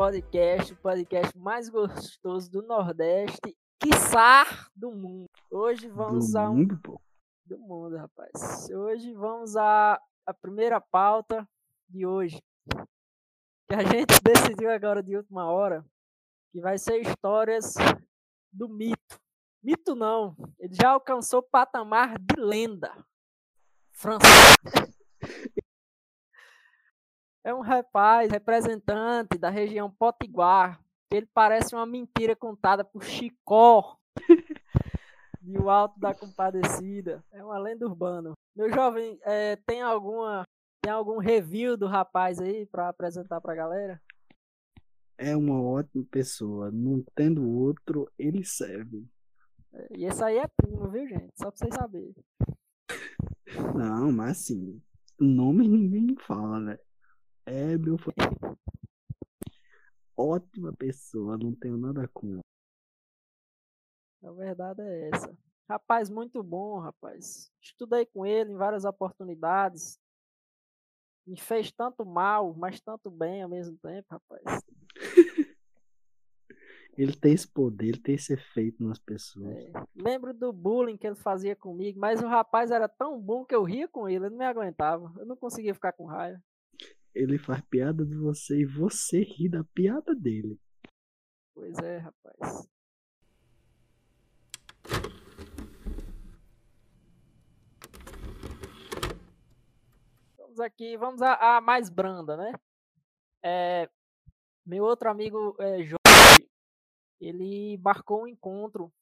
podcast, o podcast mais gostoso do Nordeste, quiçá do mundo. Hoje vamos Do a um mundo, pô. do mundo, rapaz. Hoje vamos a, a primeira pauta de hoje. Que a gente decidiu agora de última hora, que vai ser histórias do mito. Mito não, ele já alcançou o patamar de lenda. Francisco. É um rapaz representante da região Potiguar, que ele parece uma mentira contada por Chicó de O Alto da Compadecida. É uma lenda urbana. Meu jovem, eh, tem alguma tem algum review do rapaz aí para apresentar pra galera? É uma ótima pessoa. Não tendo outro, ele serve. Eh, E esse aí é primo, viu, gente? Só pra vocês saberem. Não, mas assim, o nome ninguém fala, né? É meu. Ótima pessoa, não tenho nada com. A verdade é essa. Rapaz, muito bom, rapaz. Estudei com ele em várias oportunidades. Me fez tanto mal, mas tanto bem ao mesmo tempo, rapaz. Ele tem esse poder, ele tem esse efeito nas pessoas. É, lembro do bullying que ele fazia comigo, mas o rapaz era tão bom que eu ria com ele, eu não me aguentava. Eu não conseguia ficar com raiva. Ele faz piada de você e você ri da piada dele. Pois é, rapaz. Vamos aqui, vamos à à mais branda, né? É, meu outro amigo é, Jorge, ele marcou um encontro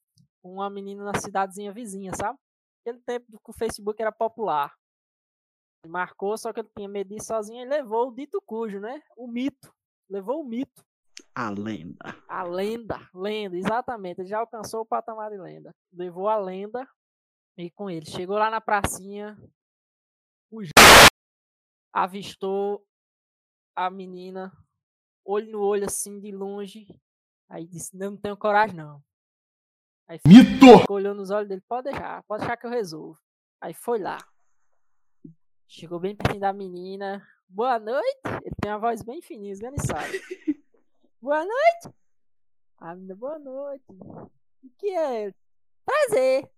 com uma menina na cidadezinha vizinha, sabe? Aquele tempo que o Facebook era popular. Ele marcou, só que ele tinha medo de ir sozinho e levou o dito cujo, né? O mito. Levou o mito. A lenda. A lenda, lenda, exatamente. Ele já alcançou o patamar de lenda. Levou a lenda e com ele. Chegou lá na pracinha, o avistou a menina, olho no olho assim de longe. Aí disse: Não, não tenho coragem, não. Aí Mito! ficou olhando nos olhos dele: Pode deixar, pode deixar que eu resolvo. Aí foi lá. Chegou bem pertinho da menina. Boa noite. Ele tem uma voz bem fininha, esganiçada. Boa noite. A menina, boa noite. O que é? Prazer.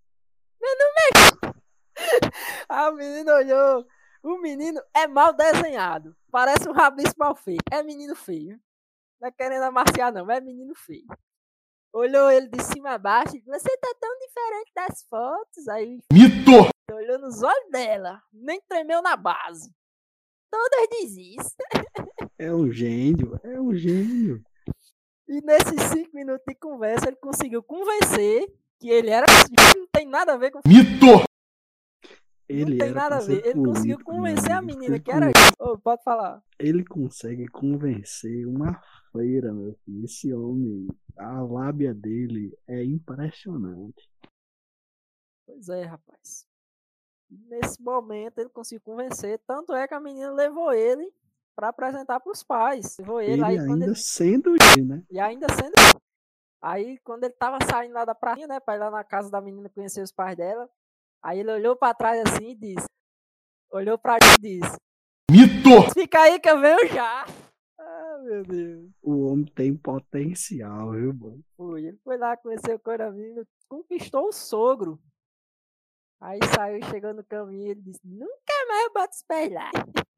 Meu nome é. A menina olhou. O menino é mal desenhado. Parece um rabiço mal feito. É menino feio. Não é querendo amaciar, não. É menino feio. Olhou ele de cima a baixo. e disse, Você tá tão diferente das fotos. Aí Mito! olhou nos olhos dela. Nem tremeu na base. Todas diz isso. É um gênio, é um gênio. E nesses cinco minutos de conversa, ele conseguiu convencer que ele era. assim, Não tem nada a ver com. Mito! Ele não tem nada a ver. Ele conseguiu meu convencer a menina que era. Ô, pode falar. Ele consegue convencer uma feira, meu filho. Esse homem, a lábia dele é impressionante. Pois é, rapaz. Nesse momento ele conseguiu convencer. Tanto é que a menina levou ele pra apresentar pros pais. Levou ele, Ele aí ainda ele. sendo gay, né? E ainda sendo. Aí quando ele tava saindo lá da pracinha, né? Pra ir lá na casa da menina conhecer os pais dela. Aí ele olhou pra trás assim e disse. Olhou pra gente e disse. Mito! Fica aí que eu venho já. Ah, meu Deus. O homem tem potencial, viu, mano? Foi. Ele foi lá conhecer o coronavírus, conquistou o sogro. Aí saiu, chegou no caminho, ele disse, nunca mais eu boto os pés lá.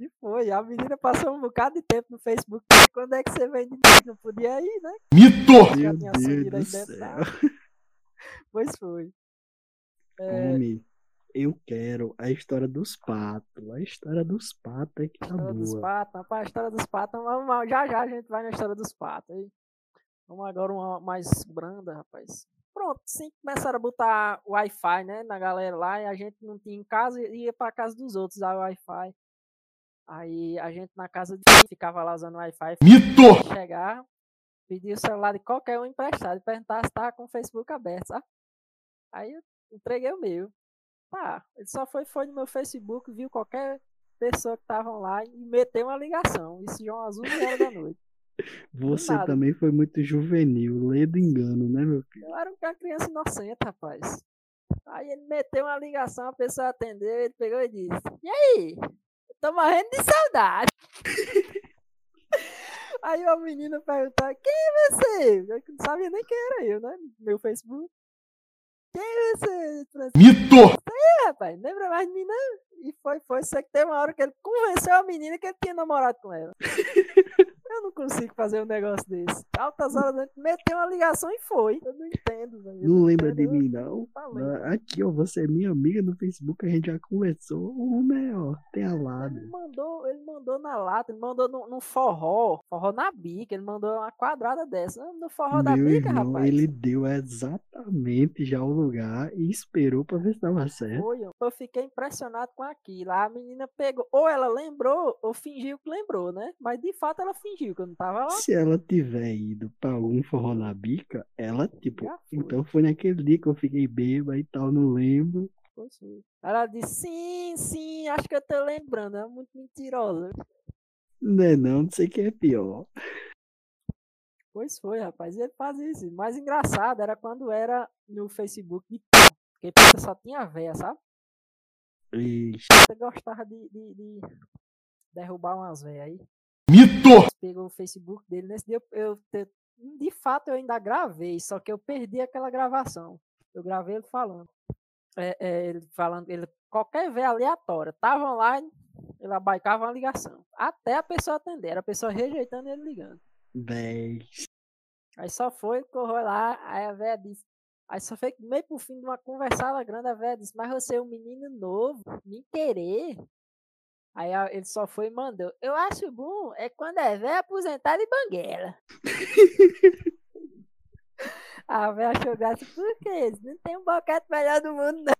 E foi, a menina passou um bocado de tempo no Facebook. Quando é que você vem de novo? Não podia ir, né? Mito! Meu tinha Deus do aí dentro céu. da Pois foi. É, Homem, eu quero a história dos patos. A história dos patos é que tá história dos boa. patos, rapaz, a história dos patos, vamos, já já a gente vai na história dos patos. Aí. Vamos agora uma mais branda, rapaz. Pronto, sim, começaram a botar Wi-Fi, né, na galera lá, e a gente não tinha em casa e ia pra casa dos outros usar o Wi-Fi. Aí a gente na casa de ficava lá usando Wi-Fi, Mito! chegar, pedir o celular de qualquer um emprestado e perguntar se tava com o Facebook aberto, sabe? Aí eu entreguei o meu. Tá, ele só foi, foi no meu Facebook, viu qualquer pessoa que estavam lá e meteu uma ligação. Isso já umas 11 horas da noite. Você também foi muito juvenil, lê do engano, né, meu filho? Eu era uma criança inocente, rapaz. Aí ele meteu uma ligação, a pessoa atendeu, ele pegou e disse: E aí? Eu tô morrendo de saudade. Aí a menina perguntou, quem é você? Eu não sabia nem quem era eu, né? Meu Facebook. É? Francisco? Mito! É, rapaz, lembra mais de mim, não? E foi, foi, só que teve uma hora que ele convenceu a menina que ele tinha namorado com ela. Eu não consigo fazer um negócio desse. Altas horas antes, meteu uma ligação e foi. Eu não entendo, velho. Eu Não lembra de entendo, eu mim, não? Ah, Aqui, ó, você é minha amiga no Facebook, a gente já conversou. O homem, é, ó, tem a lado. Ele mandou, ele mandou na lata, ele mandou no, no forró, forró na bica, ele mandou uma quadrada dessa. No forró da Meu bica, irmão, rapaz. ele deu exatamente já o lugar e esperou pra ver se tava certo. Foi, eu fiquei impressionado com aquilo. A menina pegou, ou ela lembrou, ou fingiu que lembrou, né? Mas de fato ela fingiu que eu não tava lá. Se ela tiver ido pra algum forró na bica, ela, tipo, foi. então foi naquele dia que eu fiquei bêbado e tal, não lembro. Ela disse, sim, sim, acho que eu tô lembrando. É muito mentirosa. Não é não, não sei quem é pior. Pois foi, rapaz. Ele fazia isso. Mais engraçado era quando era no Facebook de porque só tinha véia, sabe? Ixi, Você gostava de, de, de derrubar umas véias aí. Mito! Pegou o Facebook dele. Nesse dia eu, eu de fato eu ainda gravei, só que eu perdi aquela gravação. Eu gravei ele falando. É, é, ele falando, ele, qualquer véia aleatória, tava online, ele abaicava uma ligação. Até a pessoa atender, era a pessoa rejeitando ele ligando. véi. Aí só foi, correu lá, aí a véia disse. Aí só foi meio pro fim de uma conversada grande, a véia disse, mas você é um menino novo, me querer. Aí ele só foi e mandou. Eu acho bom é quando é véia aposentada e banguela. a véia achou graça, por quê? Não tem um boquete melhor do mundo, não.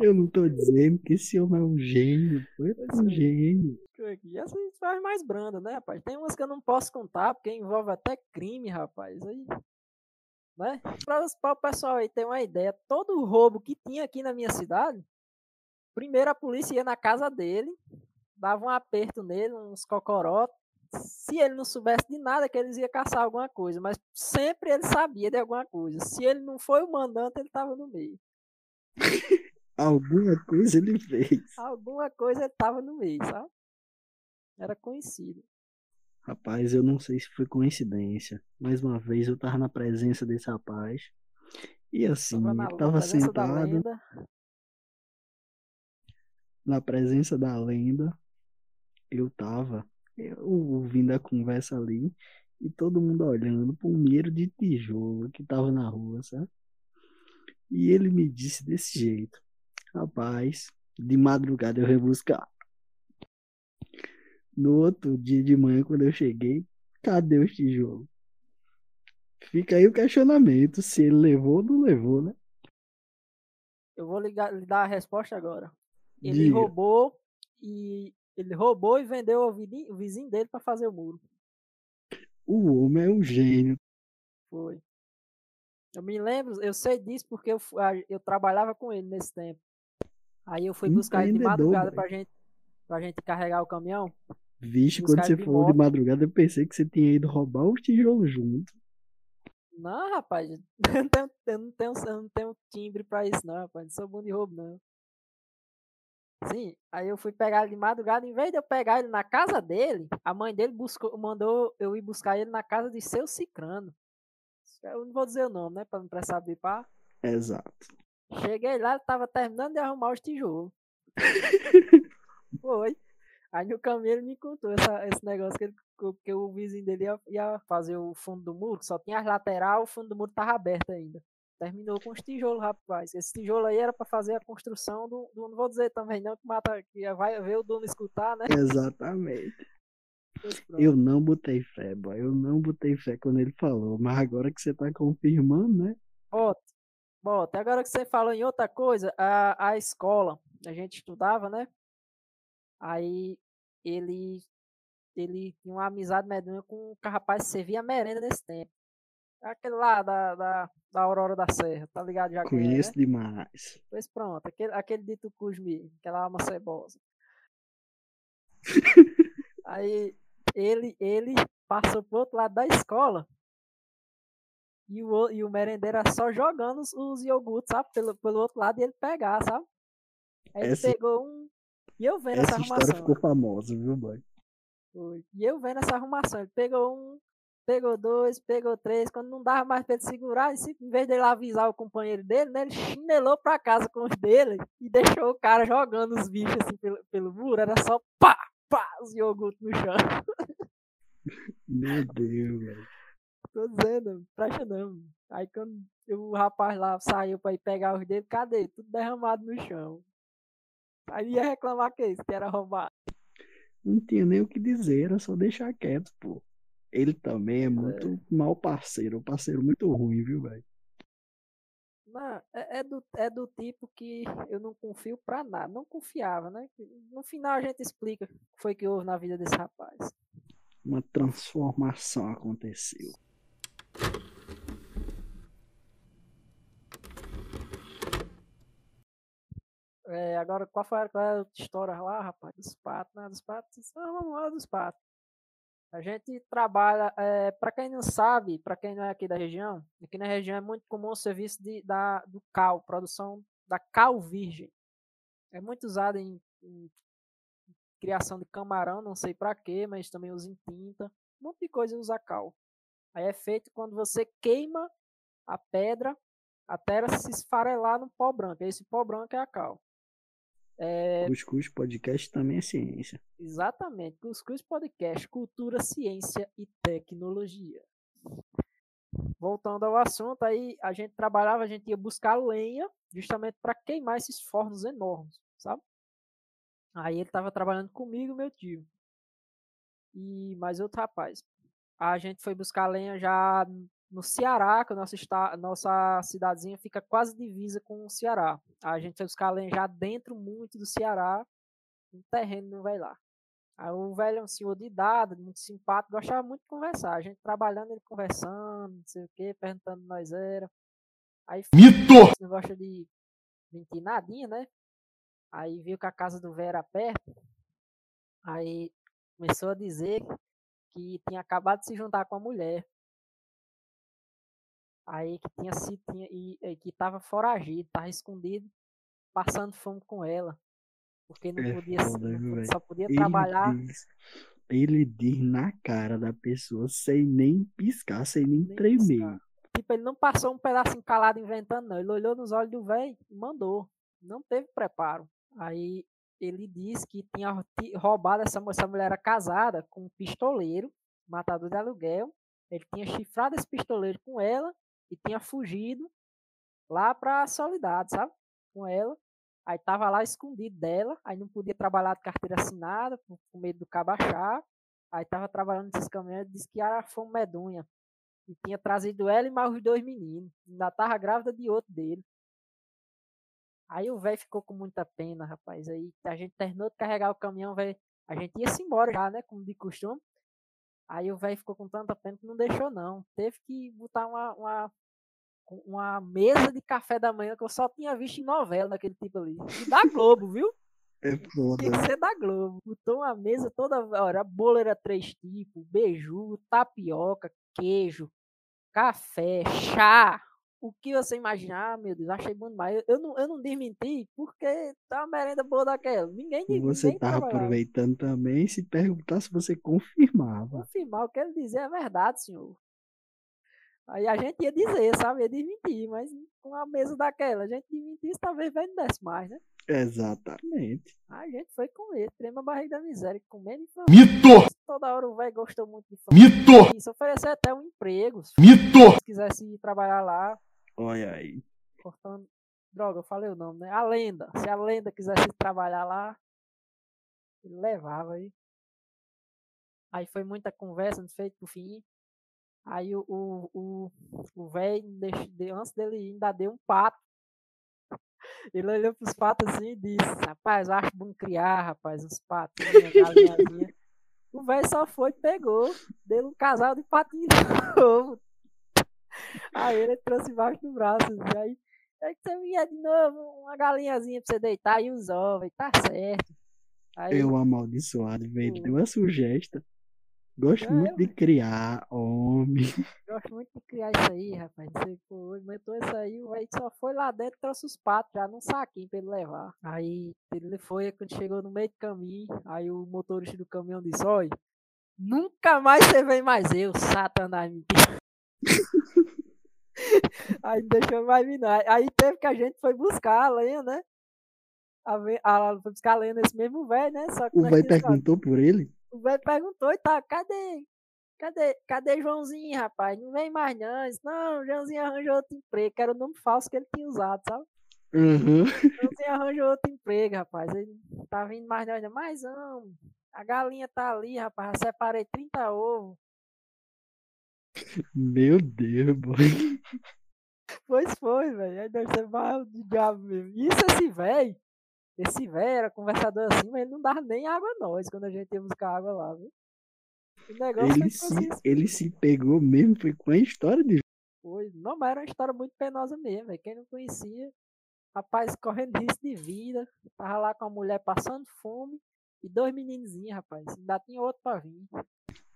Eu não tô dizendo que esse homem é um gênio, foi Pois um é. gênio. E essa gente faz mais branda, né, rapaz? Tem umas que eu não posso contar, porque envolve até crime, rapaz. Aí, né? Para o pessoal aí ter uma ideia, todo o roubo que tinha aqui na minha cidade, primeiro a polícia ia na casa dele, dava um aperto nele, uns cocorotes. Se ele não soubesse de nada, que eles iam caçar alguma coisa, mas sempre ele sabia de alguma coisa. Se ele não foi o mandante, ele estava no meio. Alguma coisa ele fez. Alguma coisa ele estava no meio, sabe? Era conhecido. Rapaz, eu não sei se foi coincidência. Mais uma vez eu tava na presença desse rapaz. E assim, Tava na tava sentado na presença da lenda. Eu tava eu ouvindo a conversa ali e todo mundo olhando um milheiro de tijolo que tava na rua, sabe? E ele me disse desse jeito: Rapaz, de madrugada eu vou buscar. No outro dia de manhã, quando eu cheguei, cadê os tijolos? Fica aí o questionamento: se ele levou ou não levou, né? Eu vou ligar, lhe dar a resposta agora. Ele Diga. roubou e ele roubou e vendeu ao vizinho, o vizinho dele para fazer o muro. O homem é um gênio. Foi. Eu me lembro, eu sei disso porque eu, eu trabalhava com ele nesse tempo. Aí eu fui buscar ele de madrugada pra gente, pra gente carregar o caminhão. Vixe, quando você falou de madrugada, eu pensei que você tinha ido roubar os tijolos junto. Não, rapaz, eu não tenho, eu não tenho, eu não tenho timbre pra isso, não, rapaz. Não sou bom de roubo, não. Sim, aí eu fui pegar ele de madrugada. Em vez de eu pegar ele na casa dele, a mãe dele buscou, mandou eu ir buscar ele na casa de seu Cicrano. Eu não vou dizer o nome, né? Pra não precisar bipar. Exato. Cheguei lá, ele tava terminando de arrumar os tijolos. Foi. Aí no caminho ele me contou essa- esse negócio que, ele, que o vizinho dele ia, ia fazer o fundo do muro, só tinha as lateral, o fundo do muro tava aberto ainda. Terminou com os tijolos, rapaz. Esse tijolo aí era pra fazer a construção do, do- Não vou dizer também, não, que mata. Que vai ver o dono escutar, né? Exatamente. Eu não botei fé, boy. Eu não botei fé quando ele falou. Mas agora que você tá confirmando, né? Bota. Bota. Agora que você falou em outra coisa, a, a escola, a gente estudava, né? Aí ele ele tinha uma amizade medonha com o rapaz que servia merenda nesse tempo. Aquele lá da, da, da Aurora da Serra, tá ligado já quem é, né? Conheço demais. Pois pronto, aquele, aquele de Tucusmi, aquela alma cebosa. Aí ele, ele passou pro outro lado da escola e o, e o merendeiro só jogando os, os iogurtes, sabe? Pelo, pelo outro lado e ele pegar, sabe? Aí ele sim. pegou um, E eu vendo essa, Essa história arrumação. ficou famosa, viu, boy? E eu vendo essa arrumação. Ele pegou um, pegou dois, pegou três. Quando não dava mais pra ele segurar, ele, em vez dele avisar o companheiro dele, né, ele chinelou pra casa com os dele e deixou o cara jogando os bichos assim pelo, pelo muro. Era só pá, pá, os iogurtes no chão. Meu Deus, velho. Tô dizendo, presta não. Aí quando o rapaz lá saiu pra ir pegar os dele, cadê? Tudo derramado no chão. Aí ia reclamar que isso, que era roubado. Não tinha nem o que dizer, era só deixar quieto, pô. Ele também é muito mau parceiro, um parceiro muito ruim, viu, velho? Não, é, é do, é do tipo que eu não confio pra nada. Não confiava, né? No final a gente explica o que foi que houve na vida desse rapaz. Uma transformação aconteceu. É, agora, qual foi a, história lá, rapaz? Dos patos, né? Dos patos. Ah, vamos lá, dos patos. A gente trabalha, é, para quem não sabe, para quem não é aqui da região, aqui na região é muito comum o serviço de, da, do cal, produção da cal virgem. É muito usado em, em criação de camarão, não sei para quê, mas também usa em tinta. Um monte de coisa usa cal. Aí é feito quando você queima a pedra até ela se esfarelar no pó branco. Esse pó branco é a cal. É, Cuscuz Podcast também é ciência. Exatamente. Cuscuz Podcast, Cultura, Ciência e Tecnologia. Voltando ao assunto, aí a gente trabalhava, a gente ia buscar lenha justamente para queimar esses fornos enormes, sabe? Aí ele estava trabalhando comigo, meu tio. E mais outro rapaz. A gente foi buscar lenha já no Ceará, que a nossa, esta- nossa cidadezinha fica quase divisa com o Ceará. A gente foi buscar dentro muito do Ceará, um terreno não vai lá. Aí o velho é um senhor de idade, muito simpático, gostava muito de conversar. A gente trabalhando, ele conversando, não sei o quê, perguntando nós era. Aí Mito! não gosta de mentir nadinha, né? Aí viu que a casa do velho era perto. Aí começou a dizer que tinha acabado de se juntar com a mulher. Aí que tinha sido, tinha, e, e que tava foragido, tava escondido, passando fome com ela. Porque não É podia, se- foda, não podia- só podia Ele trabalhar. diz, ele diz na cara da pessoa sem nem piscar, sem nem, Nem tremer. piscar. Tipo, ele não passou um pedacinho calado inventando, não. Ele olhou nos olhos do velho e mandou. Não teve preparo. Aí ele disse que tinha rou- ti- roubado essa, essa mulher era casada com um pistoleiro, matador de aluguel. Ele tinha chifrado esse pistoleiro com ela e tinha fugido lá pra Soledade, sabe? Com ela. Aí tava lá escondido dela, aí não podia trabalhar de carteira assinada, com medo do cabo achar. Aí tava trabalhando nesses caminhões, disse que era fome medonha. E tinha trazido ela e mais os dois meninos. Ainda tava grávida de outro dele. Aí o velho ficou com muita pena, rapaz. Aí a gente terminou de carregar o caminhão, velho. A gente ia-se embora já, né? Como de costume. Aí o velho ficou com tanta pena que não deixou, não. Teve que botar uma, uma, uma mesa de café da manhã que eu só tinha visto em novela naquele tipo ali. E da Globo, viu? É foda. Tinha que ser da Globo. Botou uma mesa toda. Olha, a bolo era três tipos: beiju, tapioca, queijo, café, chá. O que você imaginar, meu Deus, achei bom demais. Eu, eu não, eu não desmenti porque tá uma merenda boa daquela. Ninguém Você ninguém tava trabalhava. aproveitando também, se perguntasse, você confirmava. Confirmar o que ele dizer é verdade, senhor. Aí a gente ia dizer, sabe? Ia desmentir, mas com a mesa daquela, a gente desmentisse, talvez vai não desse mais, né? Exatamente. A gente foi com ele, trema a barriga da miséria, comendo e Mito! Toda hora o velho gostou muito de fazer Mito! isso, ofereceu até um emprego, se Mito! quisesse ir trabalhar lá, Olha aí. cortando. Droga, eu falei o nome, né? A lenda. Se a lenda quisesse trabalhar lá, ele levava aí. Aí foi muita conversa, não feito por fim. Aí o o o o velho, antes dele ir, ainda deu um pato. Ele olhou pros patos assim e disse: Rapaz, eu acho bom criar, rapaz, uns patinhos, galinhazinha. O velho só foi, pegou, deu um casal de patinho novo. Aí ele trouxe embaixo do braço. assim, Aí, aí você vinha de novo, uma galinhazinha pra você deitar e os ovos, tá certo. Aí, Eu amaldiçoado, velho. Hum. Deu uma sugesta. Gosto muito de criar homem. Gosto muito de criar isso aí, rapaz. Você inventou isso aí, o velho só foi lá dentro e trouxe os patos já num saquinho pra ele levar. Aí ele foi, quando chegou no meio do caminho, aí o motorista do caminhão disse, olha, nunca mais você vem mais eu, satanás. aí não deixou mais vir não. Aí teve que a gente foi buscar a lenha, né? A, ve- a, foi buscar a lenha nesse mesmo velho, né? Só que O nós velho perguntou por ele. o velho perguntou e tá, cadê? Cadê, cadê Joãozinho, rapaz? Não vem mais não. Disse, não, Joãozinho arranjou outro emprego, que era o nome falso que ele tinha usado, sabe? O Joãozinho arranjou outro emprego, rapaz. Ele não tá vindo mais não. Ele, Mas não, a galinha tá ali, rapaz. Já separei 30 ovos. Meu Deus, boy. Pois foi, velho. Aí deve ser mal de diabo mesmo. Isso esse velho, esse velho era conversador assim, mas ele não dava nem água a nós quando a gente ia buscar água lá, viu? O negócio Ele se, assim, ele se pegou mesmo, foi com a história de. Foi. Não, mas era uma história muito penosa mesmo, velho. Quem não conhecia, rapaz, correndo risco de vida, tava lá com a mulher passando fome e dois meninozinhos, rapaz. Ainda tinha outro pra vir.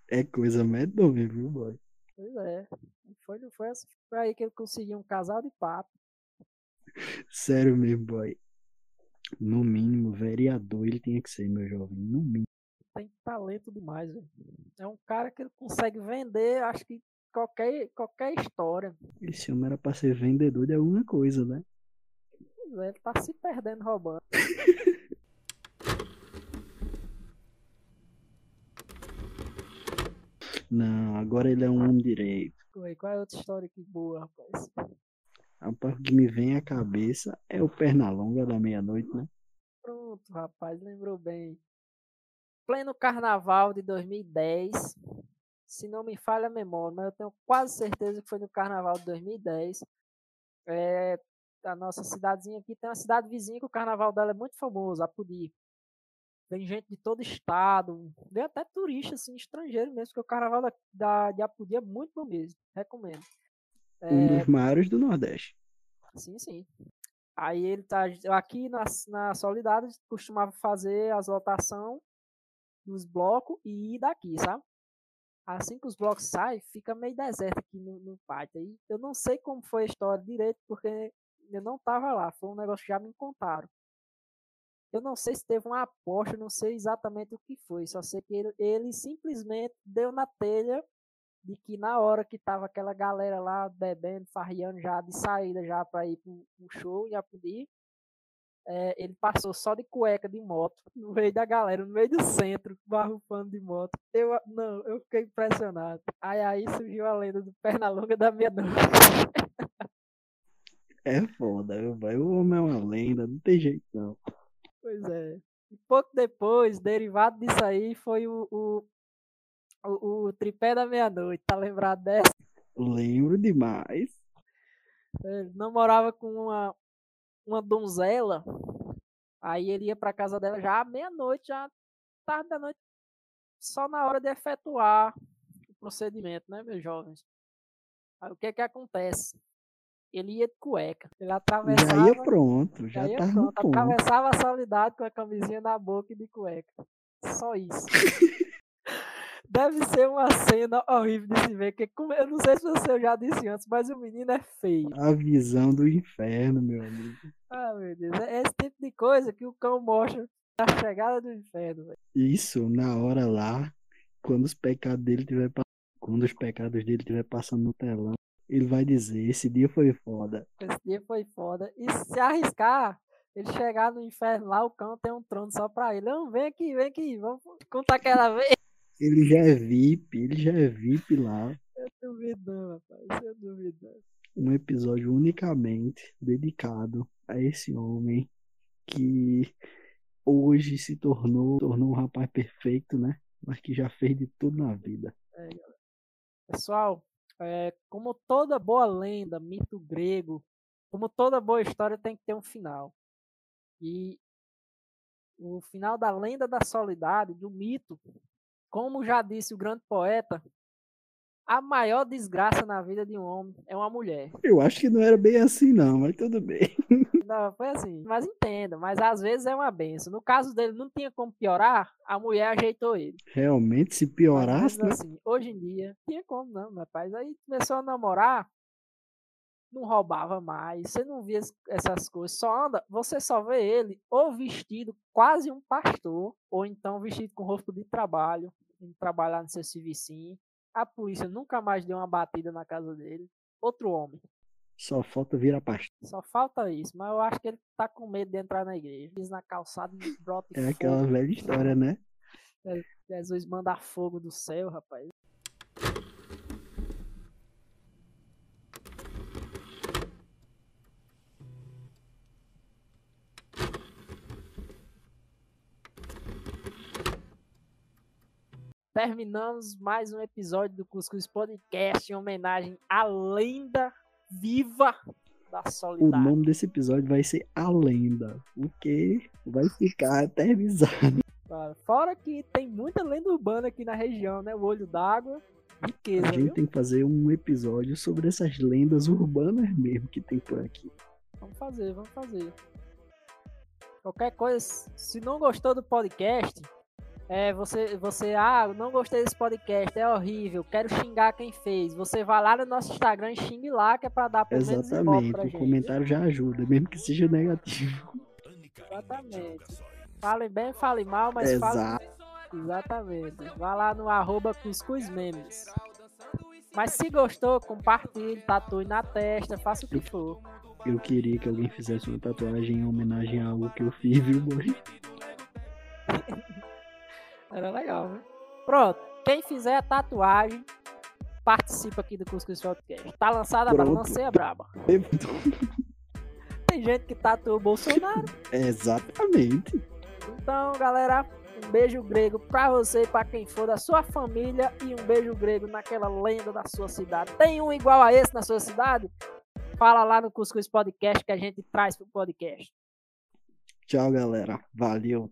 É coisa medonha, viu, boy? Pois é. Não foi, foi assim. Foi aí que ele conseguiu um casal de papo. Sério mesmo, boy. No mínimo, vereador ele tinha que ser, meu jovem. No mínimo. Tem talento demais, velho. É um cara que ele consegue vender, acho que qualquer, qualquer história. Esse homem era pra ser vendedor de alguma coisa, né? Pois é, Ele tá se perdendo roubando. Não, agora ele é um homem direito. Ué, Qual é outra história que boa, rapaz? Rapaz, o que me vem à cabeça é o Pernalonga da meia-noite, né? Pronto, rapaz, lembrou bem. Pleno carnaval de 2010, se não me falha a memória, mas eu tenho quase certeza que foi no carnaval de 2010. É, a nossa cidadezinha aqui tem uma cidade vizinha que o carnaval dela é muito famoso, Apudi. Vem gente de todo estado, vem até turista, assim, estrangeiro mesmo, porque o carnaval da, da, de Apudi é muito bom mesmo, recomendo. Um É, dos maiores do Nordeste. Sim, sim. Aí ele tá aqui na, na Solidade costumava fazer as lotação dos blocos e ir daqui, sabe? Assim que os blocos saem, fica meio deserto aqui no, no pátio. Aí eu não sei como foi a história direito, porque eu não tava lá. Foi um negócio que já me contaram. Eu não sei se teve uma aposta, não sei exatamente o que foi. Só sei que ele, ele simplesmente deu na telha de que na hora que tava aquela galera lá bebendo, farriando já de saída já para ir pro, pro show, já podia. É, ele passou só de cueca de moto no meio da galera, no meio do centro, barrufando de moto. Eu não, eu fiquei impressionado. Aí aí surgiu a lenda do Pernalonga da meia-noite. É foda, viu, boy? O homem é uma lenda, não tem jeito não. Pois é. E pouco depois, derivado disso aí, foi o, o, o, o tripé da meia-noite. Tá lembrado dessa? Lembro demais. Ele namorava com uma, uma donzela. Aí ele ia pra casa dela já à meia-noite, já tarde da noite, só na hora de efetuar o procedimento, né, meus jovens? Aí o que que acontece? Ele ia de cueca. Ele Já atravessava. ia pronto, já já ia pronto, ponto. atravessava a solidade com a camisinha na boca e de cueca. Só isso. Deve ser uma cena horrível de se ver. Que, como- eu não sei se você já disse antes, mas o menino é feio. A visão do inferno, meu amigo. Ah, meu Deus. É esse tipo de coisa que o cão mostra na chegada do inferno, velho. Isso, na hora lá, quando os pecados dele tiver quando os pecados dele estiver passando no telão, ele vai dizer, esse dia foi foda. Esse dia foi foda. E se arriscar, ele chegar no inferno lá, o cão tem um trono só pra ele. Não, vem aqui, vem aqui. Vamos contar aquela vez. Ele já é VIP, ele já é VIP lá. Eu duvido não, rapaz. Eu duvido não. Um episódio unicamente dedicado a esse homem que hoje se tornou, tornou um rapaz perfeito, né? Mas que já fez de tudo na vida. Pessoal, é, como toda boa lenda, mito grego, como toda boa história tem que ter um final. E o final da lenda da solidade, do mito, como já disse o grande poeta, A maior desgraça na vida de um homem é uma mulher. Eu acho que não era bem assim, não, mas tudo bem. Não, foi assim. Mas entendo, mas às vezes é uma benção. No caso dele, não tinha como piorar, a mulher ajeitou ele. Realmente, se Mas piorasse, mesmo né? assim, hoje em dia, não tinha como não, meu rapaz. Aí começou a namorar, não roubava mais, você não via es- essas coisas, só anda, você só vê ele ou vestido quase um pastor, ou então vestido com roupa de trabalho, indo trabalhar no seu servicinho. A polícia nunca mais deu uma batida na casa dele. Outro homem. Só falta virar pastor. Só falta isso, mas eu acho que ele tá com medo de entrar na igreja. Diz na calçada e brota É aquela velha história, né? Jesus manda fogo do céu, rapaz. Terminamos mais um episódio do Cuscuz Podcast em homenagem à lenda viva da O solidariedade. nome desse episódio vai ser A Lenda. O que vai ficar eternizado. Fora que tem muita lenda urbana aqui na região, né? O olho d'água, riqueza, A viu? gente tem que fazer um episódio sobre essas lendas urbanas mesmo que tem por aqui. Vamos fazer, vamos fazer. Qualquer coisa, se não gostou do podcast, é, você, você, ah, não gostei desse podcast, é horrível, quero xingar quem fez. Você vai lá no nosso Instagram e xingue lá, que é pra dar pelo Exatamente. pra O gente. comentário já ajuda, mesmo que seja negativo. Exatamente. Falem bem, falem mal, mas Exato. Exatamente. Vá lá no arroba Cuscuz Memes. Mas se gostou, compartilhe, tatue na testa, faça o que for. Eu queria que alguém fizesse uma tatuagem em homenagem a algo que eu fiz, viu, boy? Era legal, né? Pronto. Quem fizer a tatuagem, participa aqui do Cuscuz Podcast. Tá lançada Pronto. lancei a braba. Tem gente que tatua o Bolsonaro. Exatamente. Então, galera, um beijo grego pra você e pra quem for da sua família e um beijo grego naquela lenda da sua cidade. Tem um igual a esse na sua cidade? Fala lá no Cuscuz Podcast que a gente traz pro podcast. Tchau, galera. Valeu.